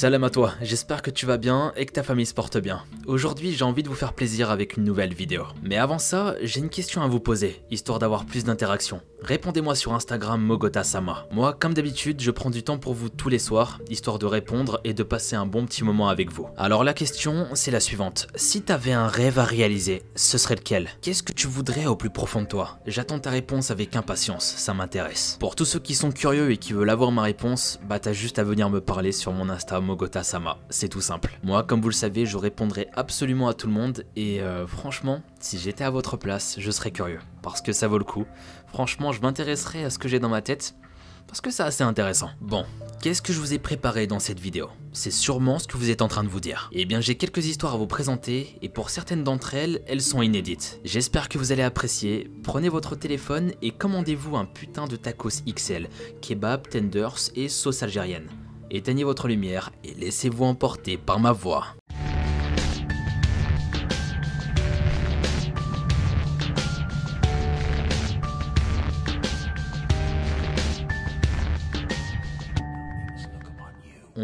Salam à toi, j'espère que tu vas bien et que ta famille se porte bien. Aujourd'hui j'ai envie de vous faire plaisir avec une nouvelle vidéo. Mais avant ça, j'ai une question à vous poser, histoire d'avoir plus d'interaction. Répondez-moi sur Instagram Mogota Sama. Moi, comme d'habitude, je prends du temps pour vous tous les soirs, histoire de répondre et de passer un bon petit moment avec vous. Alors la question, c'est la suivante. Si t'avais un rêve à réaliser, ce serait lequel? Qu'est-ce que tu voudrais au plus profond de toi? J'attends ta réponse avec impatience, ça m'intéresse. Pour tous ceux qui sont curieux et qui veulent avoir ma réponse, bah t'as juste à venir me parler sur mon Insta Mogota Sama. C'est tout simple. Moi, comme vous le savez, je répondrai absolument à tout le monde et euh, franchement, si j'étais à votre place, je serais curieux. Parce que ça vaut le coup. Franchement, je m'intéresserai à ce que j'ai dans ma tête. Parce que c'est assez intéressant. Bon, qu'est-ce que je vous ai préparé dans cette vidéo? C'est sûrement ce que vous êtes en train de vous dire. Eh bien j'ai quelques histoires à vous présenter, et pour certaines d'entre elles, elles sont inédites. J'espère que vous allez apprécier. Prenez votre téléphone et commandez-vous un putain de tacos XL, kebab, tenders et sauce algérienne. Éteignez votre lumière et laissez-vous emporter par ma voix.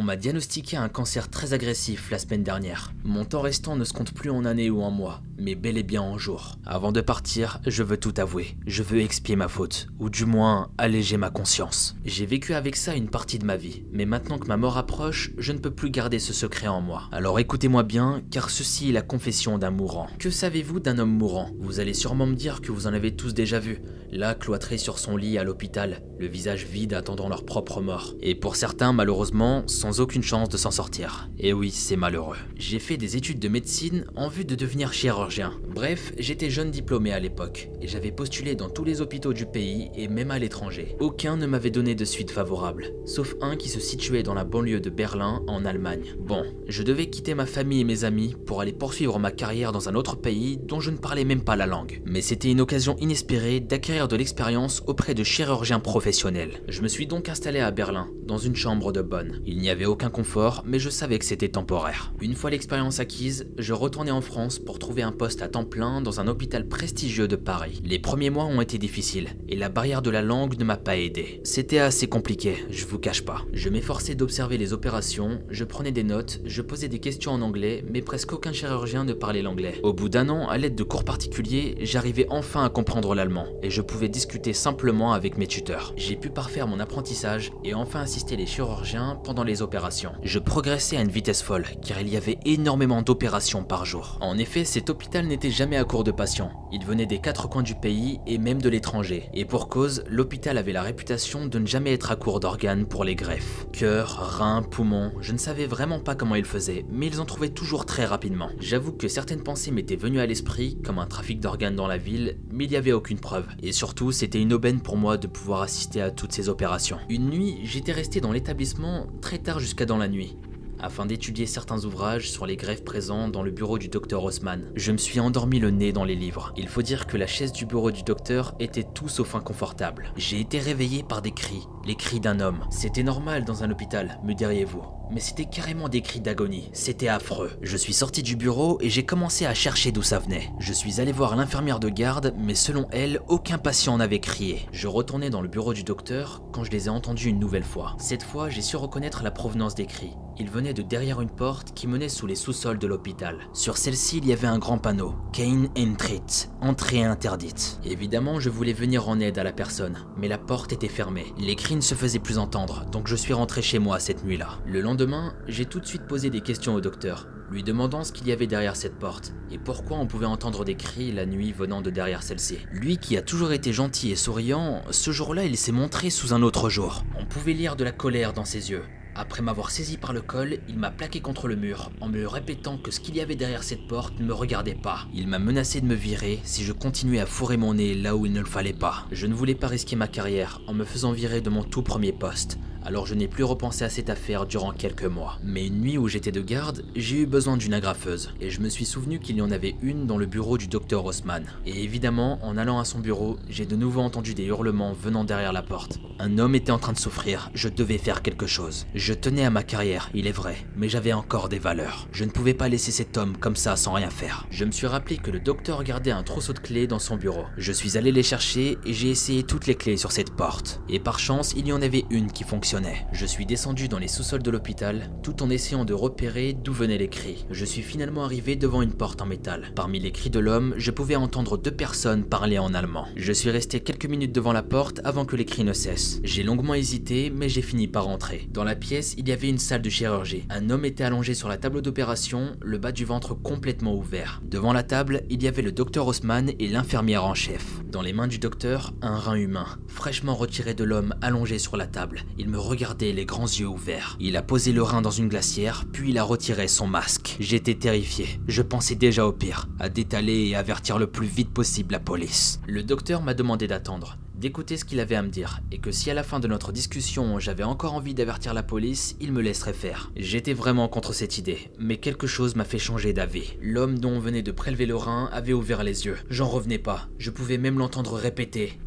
M'a diagnostiqué un cancer très agressif la semaine dernière. Mon temps restant ne se compte plus en années ou en mois, mais bel et bien en jours. Avant de partir, je veux tout avouer. Je veux expier ma faute, ou du moins alléger ma conscience. J'ai vécu avec ça une partie de ma vie, mais maintenant que ma mort approche, je ne peux plus garder ce secret en moi. Alors écoutez-moi bien, car ceci est la confession d'un mourant. Que savez-vous d'un homme mourant? Vous allez sûrement me dire que vous en avez tous déjà vu. Là, cloîtré sur son lit à l'hôpital, le visage vide attendant leur propre mort. Et pour certains, malheureusement, sans aucune chance de s'en sortir. Et oui, c'est malheureux. J'ai fait des études de médecine en vue de devenir chirurgien. Bref, j'étais jeune diplômé à l'époque, et j'avais postulé dans tous les hôpitaux du pays et même à l'étranger. Aucun ne m'avait donné de suite favorable, sauf un qui se situait dans la banlieue de Berlin, en Allemagne. Bon, je devais quitter ma famille et mes amis pour aller poursuivre ma carrière dans un autre pays dont je ne parlais même pas la langue. Mais c'était une occasion inespérée d'acquérir de l'expérience auprès de chirurgiens professionnels. Je me suis donc installé à Berlin, dans une chambre de bonne. Il n'y avait aucun confort, mais je savais que c'était temporaire. Une fois l'expérience acquise, je retournais en France pour trouver un poste à temps plein dans un hôpital prestigieux de Paris. Les premiers mois ont été difficiles, et la barrière de la langue ne m'a pas aidé. C'était assez compliqué, je vous cache pas. Je m'efforçais d'observer les opérations, je prenais des notes, je posais des questions en anglais, mais presque aucun chirurgien ne parlait l'anglais. Au bout d'un an, à l'aide de cours particuliers, j'arrivais enfin à comprendre l'allemand, et je pouvais discuter simplement avec mes tuteurs. J'ai pu parfaire mon apprentissage et enfin assister les chirurgiens pendant les opérations. Je progressais à une vitesse folle, car il y avait énormément d'opérations par jour. En effet, cet hôpital n'était jamais à court de patients. Il venait des quatre coins du pays et même de l'étranger. Et pour cause, l'hôpital avait la réputation de ne jamais être à court d'organes pour les greffes. Cœur, reins, poumons, je ne savais vraiment pas comment ils faisaient, mais ils en trouvaient toujours très rapidement. J'avoue que certaines pensées m'étaient venues à l'esprit, comme un trafic d'organes dans la ville, mais il n'y avait aucune preuve. Et surtout, c'était une aubaine pour moi de pouvoir assister à toutes ces opérations. Une nuit, j'étais resté dans l'établissement très tard jusqu'à dans la nuit afin d'étudier certains ouvrages sur les greffes présents dans le bureau du docteur Haussmann. Je me suis endormi le nez dans les livres. Il faut dire que la chaise du bureau du docteur était tout sauf inconfortable. J'ai été réveillé par des cris, les cris d'un homme. C'était normal dans un hôpital, me diriez-vous. Mais c'était carrément des cris d'agonie. C'était affreux. Je suis sorti du bureau et j'ai commencé à chercher d'où ça venait. Je suis allé voir l'infirmière de garde, mais selon elle, aucun patient n'avait crié. Je retournais dans le bureau du docteur quand je les ai entendus une nouvelle fois. Cette fois, j'ai su reconnaître la provenance des cris. Ils venaient de derrière une porte qui menait sous les sous-sols de l'hôpital. Sur celle-ci, il y avait un grand panneau. Kane Entrit, entrée interdite. Évidemment, je voulais venir en aide à la personne, mais la porte était fermée. Les cris ne se faisaient plus entendre, donc je suis rentré chez moi cette nuit-là. Le lendemain, j'ai tout de suite posé des questions au docteur, lui demandant ce qu'il y avait derrière cette porte, et pourquoi on pouvait entendre des cris la nuit venant de derrière celle-ci. Lui qui a toujours été gentil et souriant, ce jour-là il s'est montré sous un autre jour. On pouvait lire de la colère dans ses yeux. Après m'avoir saisi par le col, il m'a plaqué contre le mur en me répétant que ce qu'il y avait derrière cette porte ne me regardait pas. Il m'a menacé de me virer si je continuais à fourrer mon nez là où il ne le fallait pas. Je ne voulais pas risquer ma carrière en me faisant virer de mon tout premier poste alors je n'ai plus repensé à cette affaire durant quelques mois. Mais une nuit où j'étais de garde, j'ai eu besoin d'une agrafeuse, et je me suis souvenu qu'il y en avait une dans le bureau du docteur Haussmann. Et évidemment, en allant à son bureau, j'ai de nouveau entendu des hurlements venant derrière la porte. Un homme était en train de souffrir, je devais faire quelque chose. Je tenais à ma carrière, il est vrai, mais j'avais encore des valeurs. Je ne pouvais pas laisser cet homme comme ça sans rien faire. Je me suis rappelé que le docteur gardait un trousseau de clés dans son bureau. Je suis allé les chercher et j'ai essayé toutes les clés sur cette porte. Et par chance, il y en avait une qui fonctionnait Je suis descendu dans les sous-sols de l'hôpital, tout en essayant de repérer d'où venaient les cris. Je suis finalement arrivé devant une porte en métal. Parmi les cris de l'homme, je pouvais entendre deux personnes parler en allemand. Je suis resté quelques minutes devant la porte avant que les cris ne cessent. J'ai longuement hésité, mais j'ai fini par entrer. Dans la pièce, il y avait une salle de chirurgie. Un homme était allongé sur la table d'opération, le bas du ventre complètement ouvert. Devant la table, il y avait le docteur Haussmann et l'infirmière en chef. Dans les mains du docteur, un rein humain, fraîchement retiré de l'homme allongé sur la table. Il me regardait les grands yeux ouverts. Il a posé le rein dans une glacière, puis il a retiré son masque. J'étais terrifié. Je pensais déjà au pire, à détaler et avertir le plus vite possible la police. Le docteur m'a demandé d'attendre d'écouter ce qu'il avait à me dire, et que si à la fin de notre discussion j'avais encore envie d'avertir la police, il me laisserait faire. J'étais vraiment contre cette idée, mais quelque chose m'a fait changer d'avis. L'homme dont on venait de prélever le rein avait ouvert les yeux. J'en revenais pas, je pouvais même l'entendre répéter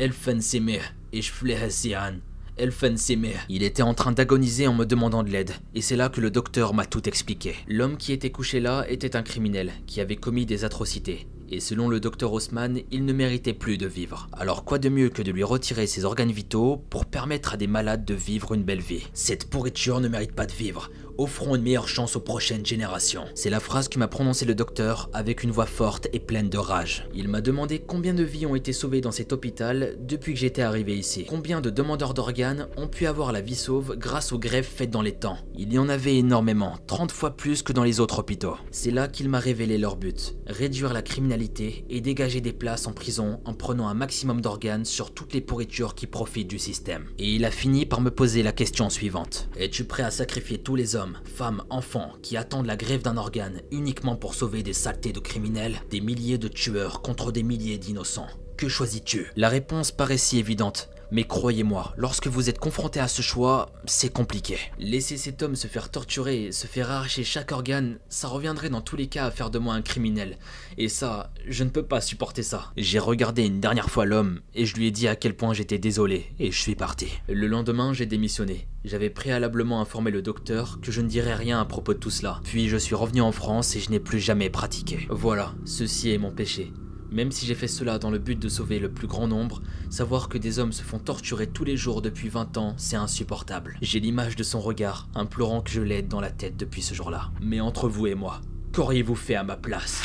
flehe sie an. Elfensimir. Il était en train d'agoniser en me demandant de l'aide, et c'est là que le docteur m'a tout expliqué. L'homme qui était couché là était un criminel, qui avait commis des atrocités et selon le docteur Haussmann, il ne méritait plus de vivre. Alors quoi de mieux que de lui retirer ses organes vitaux pour permettre à des malades de vivre une belle vie? Cette pourriture ne mérite pas de vivre. Offrons une meilleure chance aux prochaines générations. C'est la phrase que m'a prononcée le docteur avec une voix forte et pleine de rage. Il m'a demandé combien de vies ont été sauvées dans cet hôpital depuis que j'étais arrivé ici. Combien de demandeurs d'organes ont pu avoir la vie sauve grâce aux greffes faites dans les temps? Il y en avait énormément, 30 fois plus que dans les autres hôpitaux. C'est là qu'il m'a révélé leur but. Réduire la criminalité et dégager des places en prison en prenant un maximum d'organes sur toutes les pourritures qui profitent du système. Et il a fini par me poser la question suivante. Es-tu prêt à sacrifier tous les femmes, enfants qui attendent la grève d'un organe uniquement pour sauver des saletés de criminels, des milliers de tueurs contre des milliers d'innocents. Que choisis-tu? La réponse paraît si évidente, mais croyez-moi, lorsque vous êtes confronté à ce choix, c'est compliqué. Laisser cet homme se faire torturer, se faire arracher chaque organe, ça reviendrait dans tous les cas à faire de moi un criminel. Et ça, je ne peux pas supporter ça. J'ai regardé une dernière fois l'homme, et je lui ai dit à quel point j'étais désolé, et je suis parti. Le lendemain, j'ai démissionné. J'avais préalablement informé le docteur que je ne dirais rien à propos de tout cela. Puis je suis revenu en France et je n'ai plus jamais pratiqué. Voilà, ceci est mon péché. Même si j'ai fait cela dans le but de sauver le plus grand nombre, savoir que des hommes se font torturer tous les jours depuis 20 ans, c'est insupportable. J'ai l'image de son regard, implorant que je l'aide dans la tête depuis ce jour-là. Mais entre vous et moi, qu'auriez-vous fait à ma place?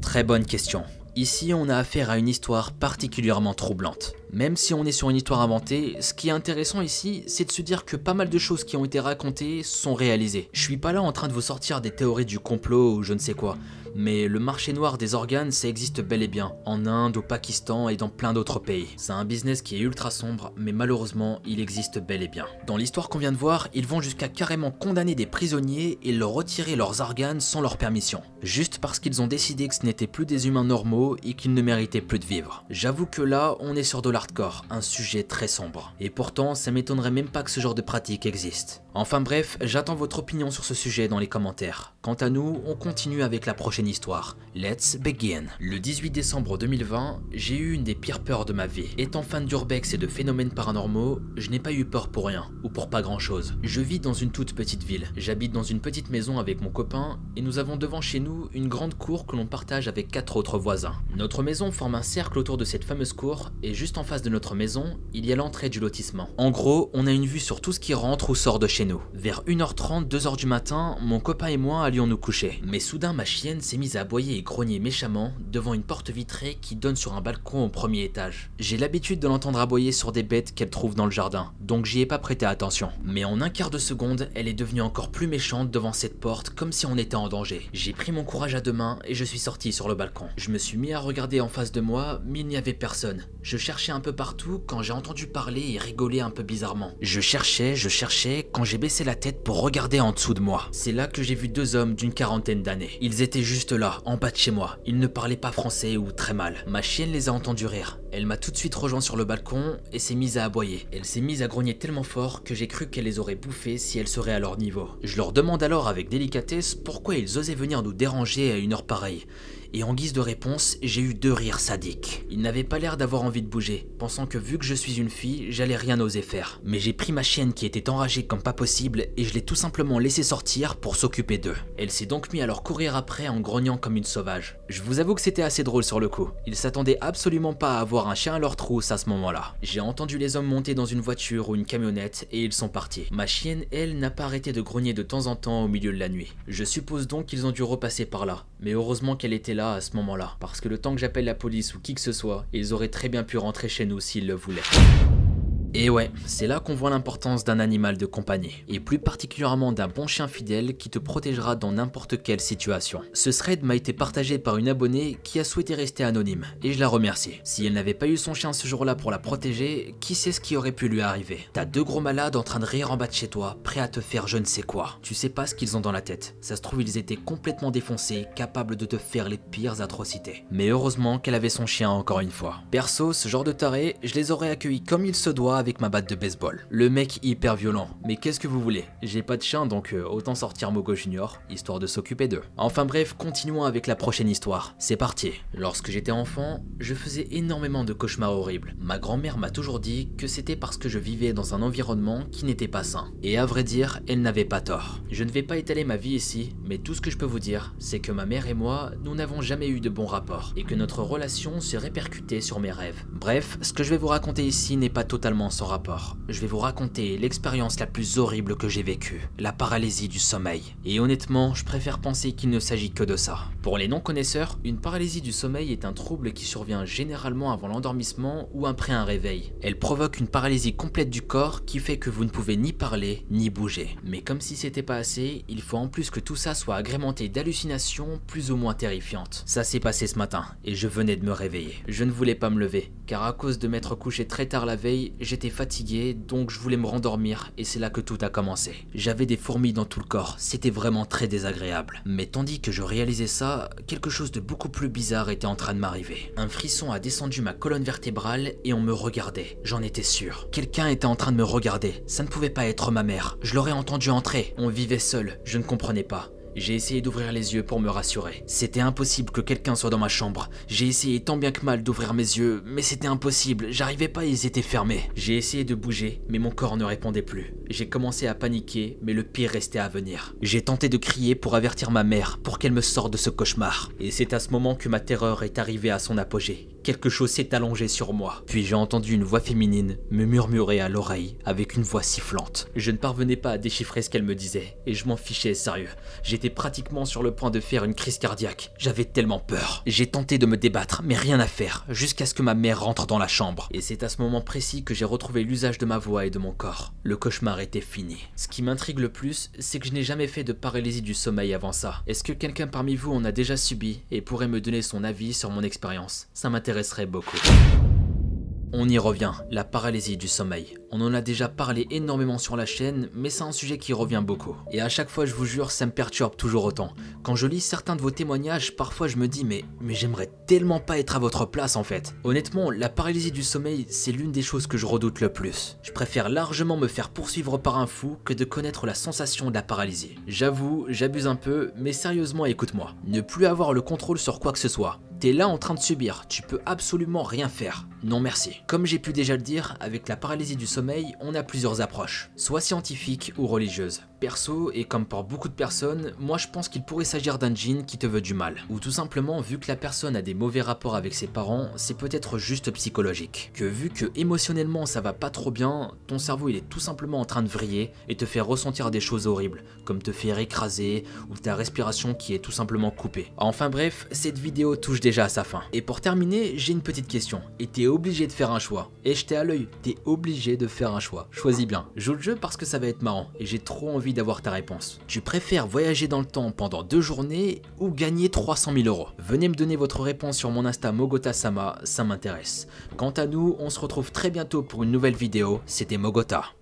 Très bonne question. Ici, on a affaire à une histoire particulièrement troublante. Même si on est sur une histoire inventée, ce qui est intéressant ici, c'est de se dire que pas mal de choses qui ont été racontées sont réalisées. Je suis pas là en train de vous sortir des théories du complot ou je ne sais quoi mais le marché noir des organes, ça existe bel et bien, en Inde, au Pakistan et dans plein d'autres pays. C'est un business qui est ultra sombre, mais malheureusement, il existe bel et bien. Dans l'histoire qu'on vient de voir, ils vont jusqu'à carrément condamner des prisonniers et leur retirer leurs organes sans leur permission, juste parce qu'ils ont décidé que ce n'étaient plus des humains normaux et qu'ils ne méritaient plus de vivre. J'avoue que là, on est sur de l'hardcore, un sujet très sombre. Et pourtant, ça m'étonnerait même pas que ce genre de pratique existe. Enfin bref, j'attends votre opinion sur ce sujet dans les commentaires. Quant à nous, on continue avec la prochaine histoire. Let's begin. Le 18 décembre 2020, j'ai eu une des pires peurs de ma vie. Étant fan d'urbex et de phénomènes paranormaux, je n'ai pas eu peur pour rien, ou pour pas grand chose. Je vis dans une toute petite ville. J'habite dans une petite maison avec mon copain, et nous avons devant chez nous une grande cour que l'on partage avec quatre autres voisins. Notre maison forme un cercle autour de cette fameuse cour, et juste en face de notre maison, il y a l'entrée du lotissement. En gros, on a une vue sur tout ce qui rentre ou sort de chez nous. Vers 1h30, 2h du matin, mon copain et moi allions nous coucher. Mais soudain, ma chienne s'est mise à aboyer et grogner méchamment devant une porte vitrée qui donne sur un balcon au premier étage. J'ai l'habitude de l'entendre aboyer sur des bêtes qu'elle trouve dans le jardin, donc j'y ai pas prêté attention. Mais en un quart de seconde, elle est devenue encore plus méchante devant cette porte, comme si on était en danger. J'ai pris mon courage à deux mains et je suis sorti sur le balcon. Je me suis mis à regarder en face de moi, mais il n'y avait personne. Je cherchais un peu partout quand j'ai entendu parler et rigoler un peu bizarrement. Je cherchais, je cherchais quand j'ai baissé la tête pour regarder en dessous de moi. C'est là que j'ai vu deux hommes d'une quarantaine d'années. Ils étaient juste là, en bas de chez moi. Ils ne parlaient pas français ou très mal. Ma chienne les a entendus rire. Elle m'a tout de suite rejoint sur le balcon et s'est mise à aboyer. Elle s'est mise à grogner tellement fort que j'ai cru qu'elle les aurait bouffés si elle serait à leur niveau. Je leur demande alors avec délicatesse pourquoi ils osaient venir nous déranger à une heure pareille. Et en guise de réponse, j'ai eu deux rires sadiques. Il n'avait pas l'air d'avoir envie de bouger, pensant que vu que je suis une fille, j'allais rien oser faire. Mais j'ai pris ma chienne qui était enragée comme pas possible et je l'ai tout simplement laissé sortir pour s'occuper d'eux. Elle s'est donc mis à leur courir après en grognant comme une sauvage. Je vous avoue que c'était assez drôle sur le coup. Ils s'attendaient absolument pas à avoir un chien à leur trousse à ce moment-là. J'ai entendu les hommes monter dans une voiture ou une camionnette et ils sont partis. Ma chienne, elle, n'a pas arrêté de grogner de temps en temps au milieu de la nuit. Je suppose donc qu'ils ont dû repasser par là. Mais heureusement qu'elle était là à ce moment-là. Parce que le temps que j'appelle la police ou qui que ce soit, ils auraient très bien pu rentrer chez nous s'ils le voulaient. Et ouais, c'est là qu'on voit l'importance d'un animal de compagnie, et plus particulièrement d'un bon chien fidèle qui te protégera dans n'importe quelle situation. Ce thread m'a été partagé par une abonnée qui a souhaité rester anonyme, et je la remercie. Si elle n'avait pas eu son chien ce jour-là pour la protéger, qui sait ce qui aurait pu lui arriver? T'as deux gros malades en train de rire en bas de chez toi, prêts à te faire je ne sais quoi. Tu sais pas ce qu'ils ont dans la tête. Ça se trouve ils étaient complètement défoncés, capables de te faire les pires atrocités. Mais heureusement qu'elle avait son chien encore une fois. Perso, ce genre de taré, je les aurais accueillis comme il se doit ma batte de baseball. Le mec hyper violent. Mais qu'est-ce que vous voulez? J'ai pas de chien donc euh, autant sortir Mogo Junior, histoire de s'occuper d'eux. Enfin bref, continuons avec la prochaine histoire. C'est parti. Lorsque j'étais enfant, je faisais énormément de cauchemars horribles. Ma grand-mère m'a toujours dit que c'était parce que je vivais dans un environnement qui n'était pas sain. Et à vrai dire, elle n'avait pas tort. Je ne vais pas étaler ma vie ici, mais tout ce que je peux vous dire, c'est que ma mère et moi, nous n'avons jamais eu de bons rapports, et que notre relation se répercutait sur mes rêves. Bref, ce que je vais vous raconter ici n'est pas totalement rapport je vais vous raconter l'expérience la plus horrible que j'ai vécue, la paralysie du sommeil. Et honnêtement, je préfère penser qu'il ne s'agit que de ça. Pour les non-connaisseurs, une paralysie du sommeil est un trouble qui survient généralement avant l'endormissement ou après un réveil. Elle provoque une paralysie complète du corps qui fait que vous ne pouvez ni parler ni bouger. Mais comme si c'était pas assez, il faut en plus que tout ça soit agrémenté d'hallucinations plus ou moins terrifiantes. Ça s'est passé ce matin et je venais de me réveiller. Je ne voulais pas me lever car à cause de m'être couché très tard la veille, j'étais fatigué donc je voulais me rendormir et c'est là que tout a commencé. J'avais des fourmis dans tout le corps, c'était vraiment très désagréable. Mais tandis que je réalisais ça, quelque chose de beaucoup plus bizarre était en train de m'arriver. Un frisson a descendu ma colonne vertébrale et on me regardait, j'en étais sûr. Quelqu'un était en train de me regarder, ça ne pouvait pas être ma mère, je l'aurais entendu entrer, on vivait seul, je ne comprenais pas. J'ai essayé d'ouvrir les yeux pour me rassurer. C'était impossible que quelqu'un soit dans ma chambre. J'ai essayé tant bien que mal d'ouvrir mes yeux, mais c'était impossible, j'arrivais pas, ils étaient fermés. J'ai essayé de bouger, mais mon corps ne répondait plus. J'ai commencé à paniquer, mais le pire restait à venir. J'ai tenté de crier pour avertir ma mère, pour qu'elle me sorte de ce cauchemar. Et c'est à ce moment que ma terreur est arrivée à son apogée. Quelque chose s'est allongé sur moi. Puis j'ai entendu une voix féminine me murmurer à l'oreille avec une voix sifflante. Je ne parvenais pas à déchiffrer ce qu'elle me disait, et je m'en fichais sérieux. J'étais pratiquement sur le point de faire une crise cardiaque. J'avais tellement peur. J'ai tenté de me débattre, mais rien à faire, jusqu'à ce que ma mère rentre dans la chambre. Et c'est à ce moment précis que j'ai retrouvé l'usage de ma voix et de mon corps. Le cauchemar était fini. Ce qui m'intrigue le plus, c'est que je n'ai jamais fait de paralysie du sommeil avant ça. Est-ce que quelqu'un parmi vous en a déjà subi et pourrait me donner son avis sur mon expérience? Ça On y revient, la paralysie du sommeil. On en a déjà parlé énormément sur la chaîne, mais c'est un sujet qui revient beaucoup. Et à chaque fois, je vous jure, ça me perturbe toujours autant. Quand je lis certains de vos témoignages, parfois je me dis mais, mais j'aimerais tellement pas être à votre place en fait. Honnêtement, la paralysie du sommeil, c'est l'une des choses que je redoute le plus. Je préfère largement me faire poursuivre par un fou que de connaître la sensation de la paralysie. J'avoue, j'abuse un peu, mais sérieusement écoute-moi. Ne plus avoir le contrôle sur quoi que ce soit. T'es là en train de subir, tu peux absolument rien faire. Non merci. Comme j'ai pu déjà le dire, avec la paralysie du sommeil, on a plusieurs approches, soit scientifiques ou religieuses. Perso, et comme pour beaucoup de personnes, moi je pense qu'il pourrait s'agir d'un djinn qui te veut du mal. Ou tout simplement, vu que la personne a des mauvais rapports avec ses parents, c'est peut-être juste psychologique. Que vu que émotionnellement ça va pas trop bien, ton cerveau il est tout simplement en train de vriller et te faire ressentir des choses horribles, comme te faire écraser ou ta respiration qui est tout simplement coupée. Enfin bref, cette vidéo touche déjà à sa fin. Et pour terminer, j'ai une petite question. Et t'es obligé de faire un choix. Et jeté à l'œil, t'es obligé de faire un choix. Choisis bien. Joue le jeu parce que ça va être marrant et j'ai trop envie d'avoir ta réponse. Tu préfères voyager dans le temps pendant deux journées ou gagner 300 000 euros? Venez me donner votre réponse sur mon Insta Mogota Sama, ça m'intéresse. Quant à nous, on se retrouve très bientôt pour une nouvelle vidéo. C'était Mogota.